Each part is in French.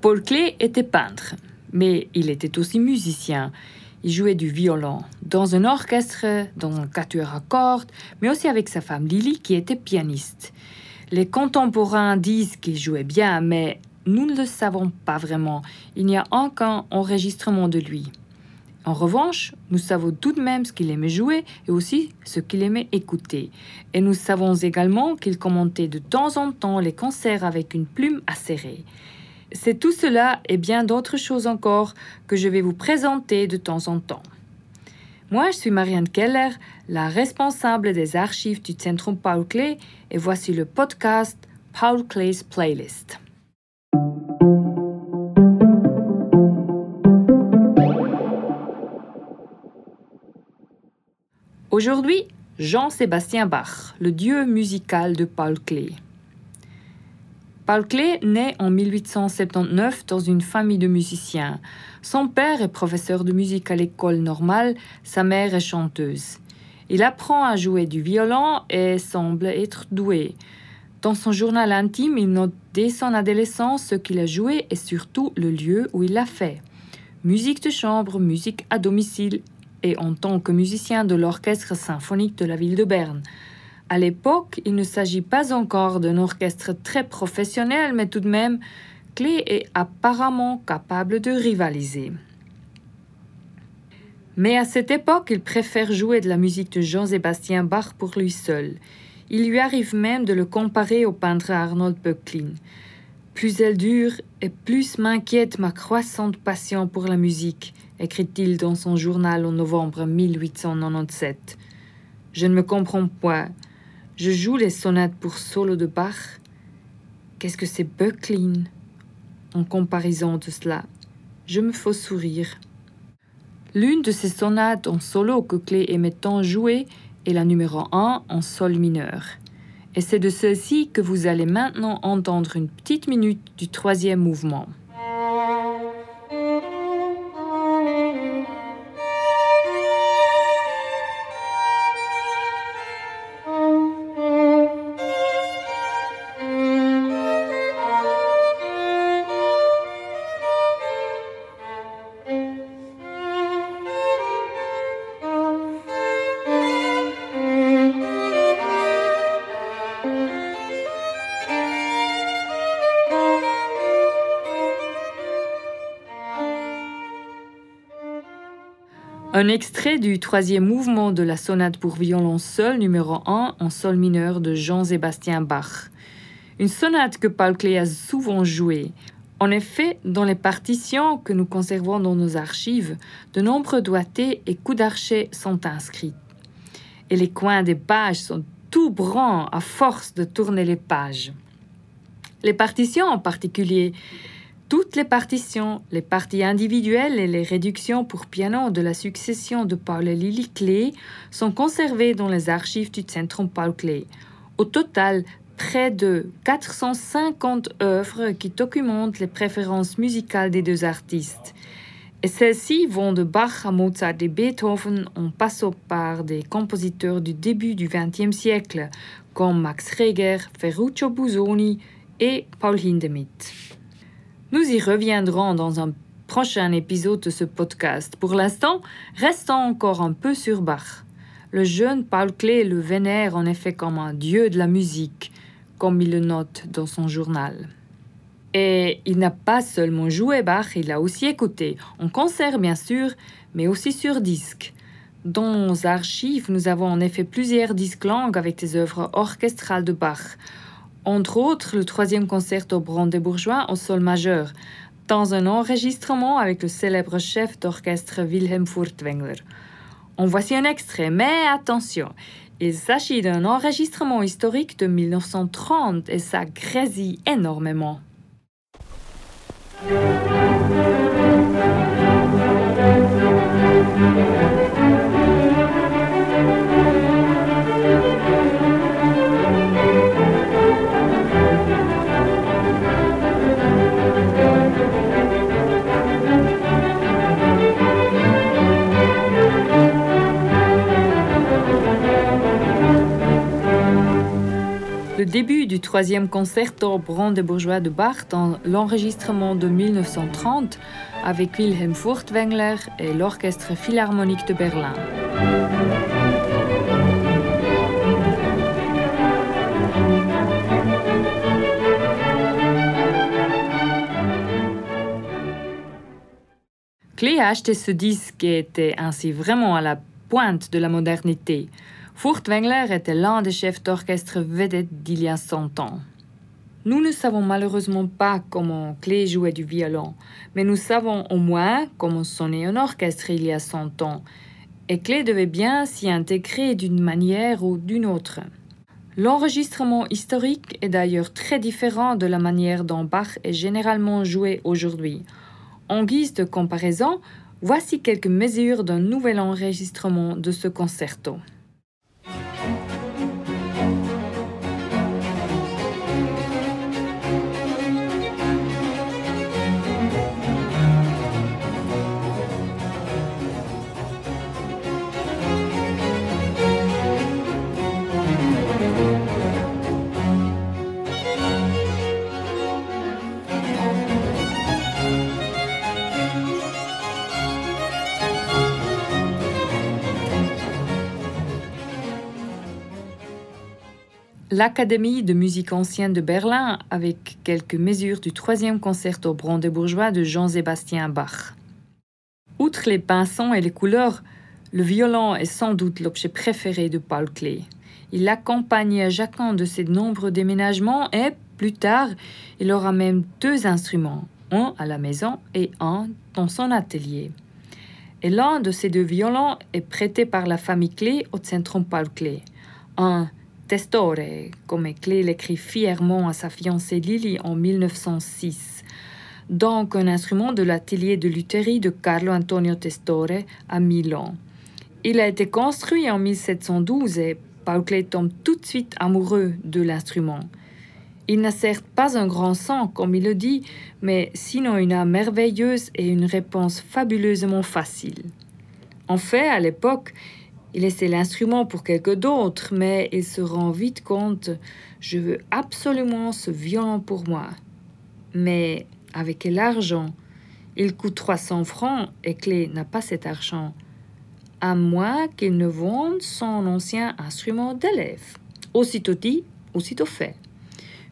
Paul Klee était peintre, mais il était aussi musicien. Il jouait du violon dans un orchestre, dans un quatuor à cordes, mais aussi avec sa femme Lily qui était pianiste. Les contemporains disent qu'il jouait bien, mais nous ne le savons pas vraiment. Il n'y a aucun enregistrement de lui. En revanche, nous savons tout de même ce qu'il aimait jouer et aussi ce qu'il aimait écouter. Et nous savons également qu'il commentait de temps en temps les concerts avec une plume acérée. C'est tout cela et bien d'autres choses encore que je vais vous présenter de temps en temps. Moi, je suis Marianne Keller, la responsable des archives du Centrum Paul Klee, et voici le podcast Paul Klee's Playlist. Aujourd'hui, Jean-Sébastien Bach, le dieu musical de Paul Klee. Paul Klee naît en 1879 dans une famille de musiciens. Son père est professeur de musique à l'école normale, sa mère est chanteuse. Il apprend à jouer du violon et semble être doué. Dans son journal intime, il note dès son adolescence ce qu'il a joué et surtout le lieu où il l'a fait. Musique de chambre, musique à domicile et en tant que musicien de l'orchestre symphonique de la ville de Berne. À l'époque, il ne s'agit pas encore d'un orchestre très professionnel, mais tout de même, Clé est apparemment capable de rivaliser. Mais à cette époque, il préfère jouer de la musique de Jean-Sébastien Bach pour lui seul. Il lui arrive même de le comparer au peintre Arnold Böcklin. Plus elle dure et plus m'inquiète ma croissante passion pour la musique, écrit-il dans son journal en novembre 1897. Je ne me comprends pas. Je joue les sonates pour solo de Bach. Qu'est-ce que c'est Böcklin En comparaison de cela, je me fais sourire. L'une de ces sonates en solo que Clé aimait tant jouer est la numéro 1 en sol mineur. Et c'est de celle-ci que vous allez maintenant entendre une petite minute du troisième mouvement. Un extrait du troisième mouvement de la sonate pour violon seul numéro 1 en sol mineur de Jean-Sébastien Bach. Une sonate que Paul Klee a souvent jouée. En effet, dans les partitions que nous conservons dans nos archives, de nombreux doigtés et coups d'archet sont inscrits. Et les coins des pages sont tout bruns à force de tourner les pages. Les partitions en particulier toutes les partitions, les parties individuelles et les réductions pour piano de la succession de Paul Lily Klee sont conservées dans les archives du Centrum Paul Klee. Au total, près de 450 œuvres qui documentent les préférences musicales des deux artistes. Et celles-ci vont de Bach à Mozart et Beethoven en passant par des compositeurs du début du XXe siècle comme Max Reger, Ferruccio Busoni et Paul Hindemith. Nous y reviendrons dans un prochain épisode de ce podcast. Pour l'instant, restons encore un peu sur Bach. Le jeune Paul Klee le vénère en effet comme un dieu de la musique, comme il le note dans son journal. Et il n'a pas seulement joué Bach, il l'a aussi écouté, en concert bien sûr, mais aussi sur disque. Dans nos archives, nous avons en effet plusieurs disques langues avec des œuvres orchestrales de Bach entre autres le troisième concerto brandebourgeois au sol majeur, dans un enregistrement avec le célèbre chef d'orchestre Wilhelm Furtwängler. En voici un extrait, mais attention, il s'agit d'un enregistrement historique de 1930 et ça grésille énormément. Troisième concerto brandebourgeois de Bach dans l'enregistrement de 1930 avec Wilhelm Furtwängler et l'Orchestre Philharmonique de Berlin. Klee a acheté ce disque qui était ainsi vraiment à la pointe de la modernité. Furtwängler était l'un des chefs d'orchestre vedettes d'il y a 100 ans. Nous ne savons malheureusement pas comment Klee jouait du violon, mais nous savons au moins comment sonnait un orchestre il y a 100 ans, et Klee devait bien s'y intégrer d'une manière ou d'une autre. L'enregistrement historique est d'ailleurs très différent de la manière dont Bach est généralement joué aujourd'hui. En guise de comparaison, voici quelques mesures d'un nouvel enregistrement de ce concerto. l'Académie de musique ancienne de Berlin avec quelques mesures du troisième concerto brandebourgeois de Jean-Sébastien Bach. Outre les pinsons et les couleurs, le violon est sans doute l'objet préféré de Paul Klee. Il l'accompagne à chacun de ses nombreux déménagements et, plus tard, il aura même deux instruments, un à la maison et un dans son atelier. Et l'un de ces deux violons est prêté par la famille Klee au Centrum Paul Klee. Un Testore, comme Klee l'écrit fièrement à sa fiancée Lily en 1906. Donc un instrument de l'atelier de lutherie de Carlo Antonio Testore à Milan. Il a été construit en 1712 et Paul Klee tombe tout de suite amoureux de l'instrument. Il n'a certes pas un grand sang, comme il le dit, mais sinon une âme merveilleuse et une réponse fabuleusement facile. En fait, à l'époque, il laissait l'instrument pour quelqu'un d'autre, mais il se rend vite compte je veux absolument ce violon pour moi. Mais avec quel argent? Il coûte 300 francs et Clé n'a pas cet argent. À moins qu'il ne vende son ancien instrument d'élève. Aussitôt dit, aussitôt fait.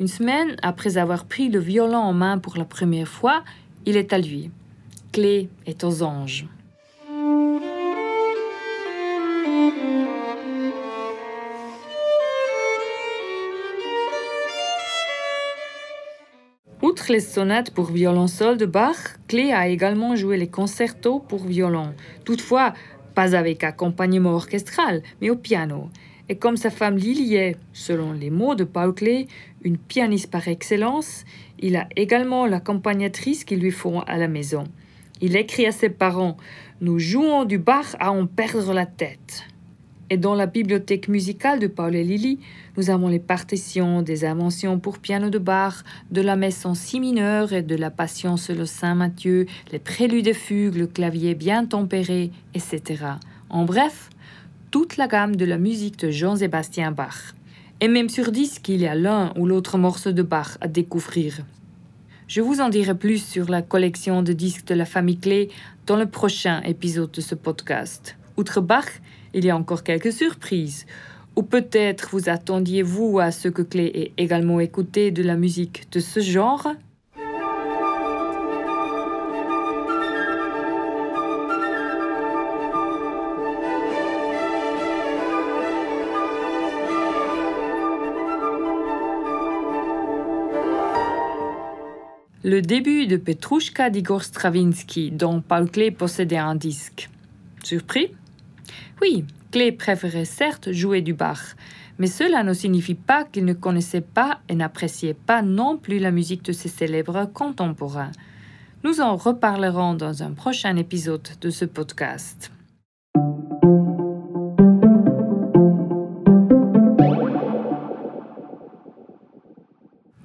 Une semaine après avoir pris le violon en main pour la première fois, il est à lui. Clé est aux anges. Les sonates pour violon de Bach, Klee a également joué les concertos pour violon, toutefois pas avec accompagnement orchestral, mais au piano. Et comme sa femme Lily est, selon les mots de Paul Klee, une pianiste par excellence, il a également l'accompagnatrice qu'il lui faut à la maison. Il écrit à ses parents Nous jouons du Bach à en perdre la tête. Et dans la bibliothèque musicale de Paul et Lily, nous avons les partitions des inventions pour piano de Bach, de la messe en si mineur et de la passion le Saint Matthieu, les préludes et fugues, le clavier bien tempéré, etc. En bref, toute la gamme de la musique de Jean-Sébastien Bach. Et même sur disque, il y a l'un ou l'autre morceau de Bach à découvrir. Je vous en dirai plus sur la collection de disques de la famille Clé dans le prochain épisode de ce podcast. Outre Bach, il y a encore quelques surprises. Ou peut-être vous attendiez-vous à ce que Clé ait également écouté de la musique de ce genre? Le début de Petrouchka d'Igor Stravinsky, dont Paul Klee possédait un disque. Surpris? Oui, Klee préférait certes jouer du Bach, mais cela ne signifie pas qu'il ne connaissait pas et n'appréciait pas non plus la musique de ses célèbres contemporains. Nous en reparlerons dans un prochain épisode de ce podcast.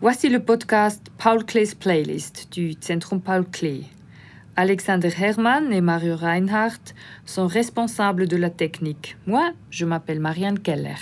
Voici le podcast Paul Klee's Playlist du Centrum Paul Klee. Alexander Hermann et Mario Reinhardt sont responsables de la technique. Moi, je m'appelle Marianne Keller.